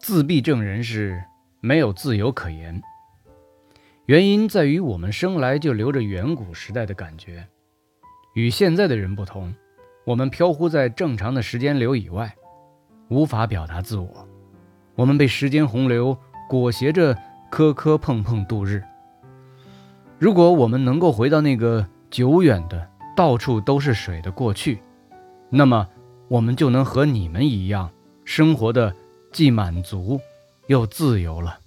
自闭症人士没有自由可言。原因在于我们生来就留着远古时代的感觉，与现在的人不同，我们飘忽在正常的时间流以外，无法表达自我。我们被时间洪流裹挟着磕磕碰碰度日。如果我们能够回到那个久远的、到处都是水的过去，那么我们就能和你们一样，生活的既满足又自由了。